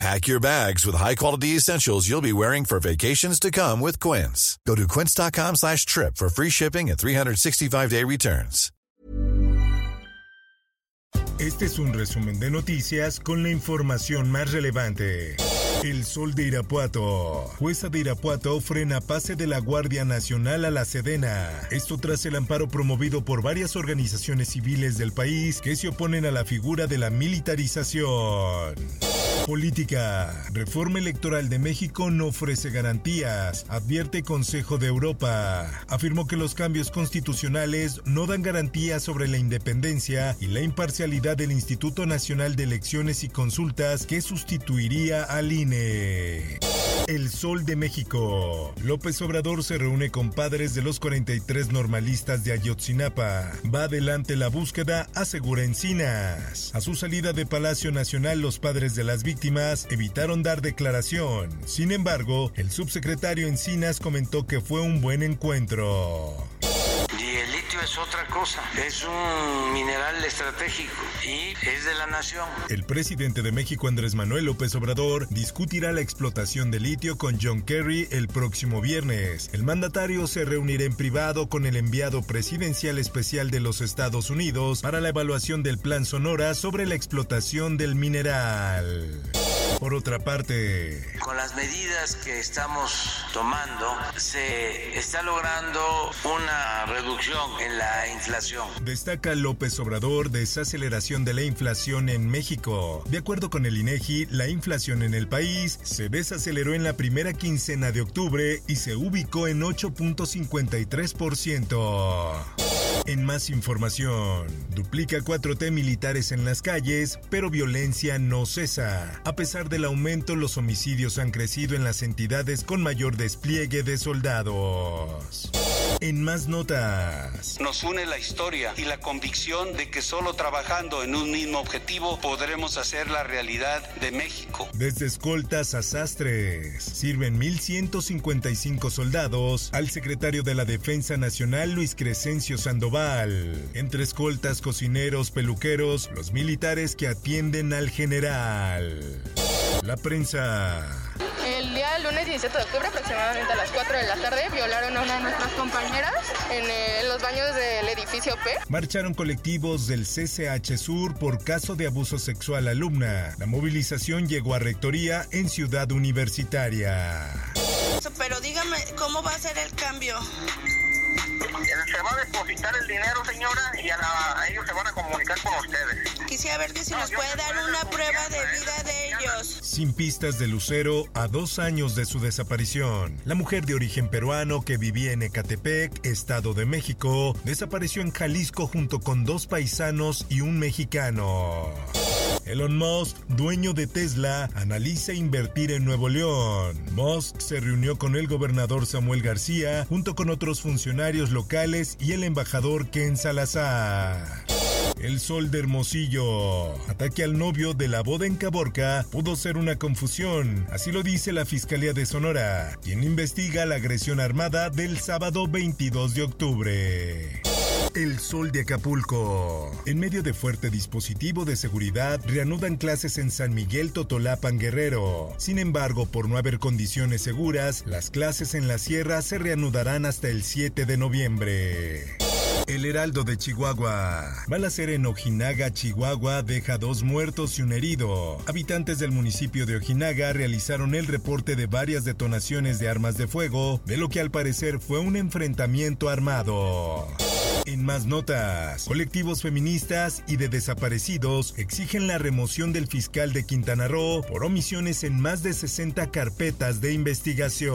Pack your bags with high-quality essentials you'll be wearing for vacations to come with Quince. Go to quince.com slash trip for free shipping and 365-day returns. Este es un resumen de noticias con la información más relevante. El Sol de Irapuato. Jueza de Irapuato frena pase de la Guardia Nacional a la Sedena. Esto tras el amparo promovido por varias organizaciones civiles del país que se oponen a la figura de la militarización. Política. Reforma electoral de México no ofrece garantías, advierte Consejo de Europa. Afirmó que los cambios constitucionales no dan garantías sobre la independencia y la imparcialidad del Instituto Nacional de Elecciones y Consultas que sustituiría al INE. El Sol de México. López Obrador se reúne con padres de los 43 normalistas de Ayotzinapa. Va adelante la búsqueda, asegura Encinas. A su salida de Palacio Nacional, los padres de las víctimas evitaron dar declaración. Sin embargo, el subsecretario Encinas comentó que fue un buen encuentro es otra cosa, es un mineral estratégico y es de la nación. El presidente de México, Andrés Manuel López Obrador, discutirá la explotación de litio con John Kerry el próximo viernes. El mandatario se reunirá en privado con el enviado presidencial especial de los Estados Unidos para la evaluación del plan Sonora sobre la explotación del mineral. Por otra parte, con las medidas que estamos tomando, se está logrando una reducción en la inflación. Destaca López Obrador desaceleración de la inflación en México. De acuerdo con el INEGI, la inflación en el país se desaceleró en la primera quincena de octubre y se ubicó en 8.53%. En más información, duplica 4T militares en las calles, pero violencia no cesa. A pesar del aumento, los homicidios han crecido en las entidades con mayor despliegue de soldados. En más notas. Nos une la historia y la convicción de que solo trabajando en un mismo objetivo podremos hacer la realidad de México. Desde escoltas a sastres, sirven 1.155 soldados al secretario de la Defensa Nacional Luis Crescencio Sandoval entre escoltas, cocineros, peluqueros, los militares que atienden al general. La prensa. El día lunes 17 de octubre, aproximadamente a las 4 de la tarde, violaron a una de nuestras compañeras en, eh, en los baños del edificio P. Marcharon colectivos del CCH Sur por caso de abuso sexual alumna. La movilización llegó a rectoría en Ciudad Universitaria. Pero dígame, ¿cómo va a ser el cambio? se va a depositar el dinero, señora, y a, ellos se van a comunicar con ustedes. Quisiera ver que si nos puede dar una prueba de vida de ellos. Sin pistas de Lucero a dos años de su desaparición. La mujer de origen peruano que vivía en Ecatepec, Estado de México, desapareció en Jalisco junto con dos paisanos y un mexicano. Elon Musk, dueño de Tesla, analiza invertir en Nuevo León. Musk se reunió con el gobernador Samuel García junto con otros funcionarios locales y el embajador Ken Salazar. El sol de Hermosillo. Ataque al novio de la boda en Caborca pudo ser una confusión, así lo dice la Fiscalía de Sonora, quien investiga la agresión armada del sábado 22 de octubre. El Sol de Acapulco. En medio de fuerte dispositivo de seguridad, reanudan clases en San Miguel Totolapan Guerrero. Sin embargo, por no haber condiciones seguras, las clases en la sierra se reanudarán hasta el 7 de noviembre. El Heraldo de Chihuahua. Balacera en Ojinaga, Chihuahua, deja dos muertos y un herido. Habitantes del municipio de Ojinaga realizaron el reporte de varias detonaciones de armas de fuego, de lo que al parecer fue un enfrentamiento armado. En más notas, colectivos feministas y de desaparecidos exigen la remoción del fiscal de Quintana Roo por omisiones en más de 60 carpetas de investigación.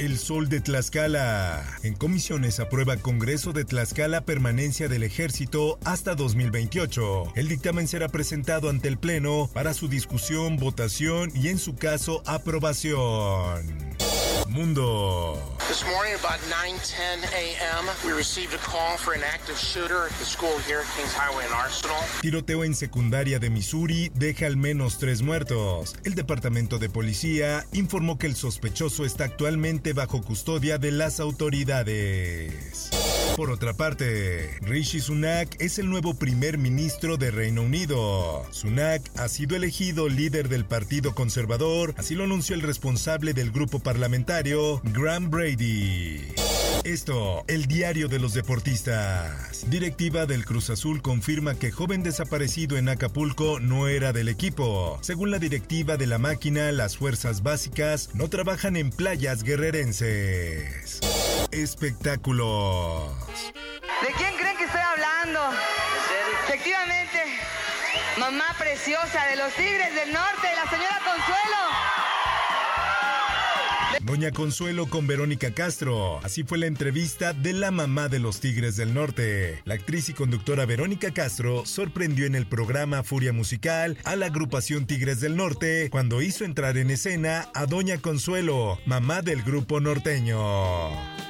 El Sol de Tlaxcala. En comisiones aprueba Congreso de Tlaxcala permanencia del ejército hasta 2028. El dictamen será presentado ante el Pleno para su discusión, votación y en su caso aprobación. Mundo. This morning about 9:10 a.m., we received a call for an active shooter at the school here at Kings Highway in Arsenal. Tiroteo en secundaria de Missouri deja al menos tres muertos. El departamento de policía informó que el sospechoso está actualmente bajo custodia de las autoridades. Por otra parte, Rishi Sunak es el nuevo primer ministro de Reino Unido. Sunak ha sido elegido líder del Partido Conservador, así lo anunció el responsable del grupo parlamentario, Graham Brady. Esto, el diario de los deportistas. Directiva del Cruz Azul confirma que joven desaparecido en Acapulco no era del equipo. Según la directiva de la máquina, las fuerzas básicas no trabajan en playas guerrerenses. Espectáculos. ¿De quién creen que estoy hablando? Efectivamente, mamá preciosa de los Tigres del Norte, la señora Consuelo. Doña Consuelo con Verónica Castro. Así fue la entrevista de la mamá de los Tigres del Norte. La actriz y conductora Verónica Castro sorprendió en el programa Furia Musical a la agrupación Tigres del Norte cuando hizo entrar en escena a Doña Consuelo, mamá del grupo norteño.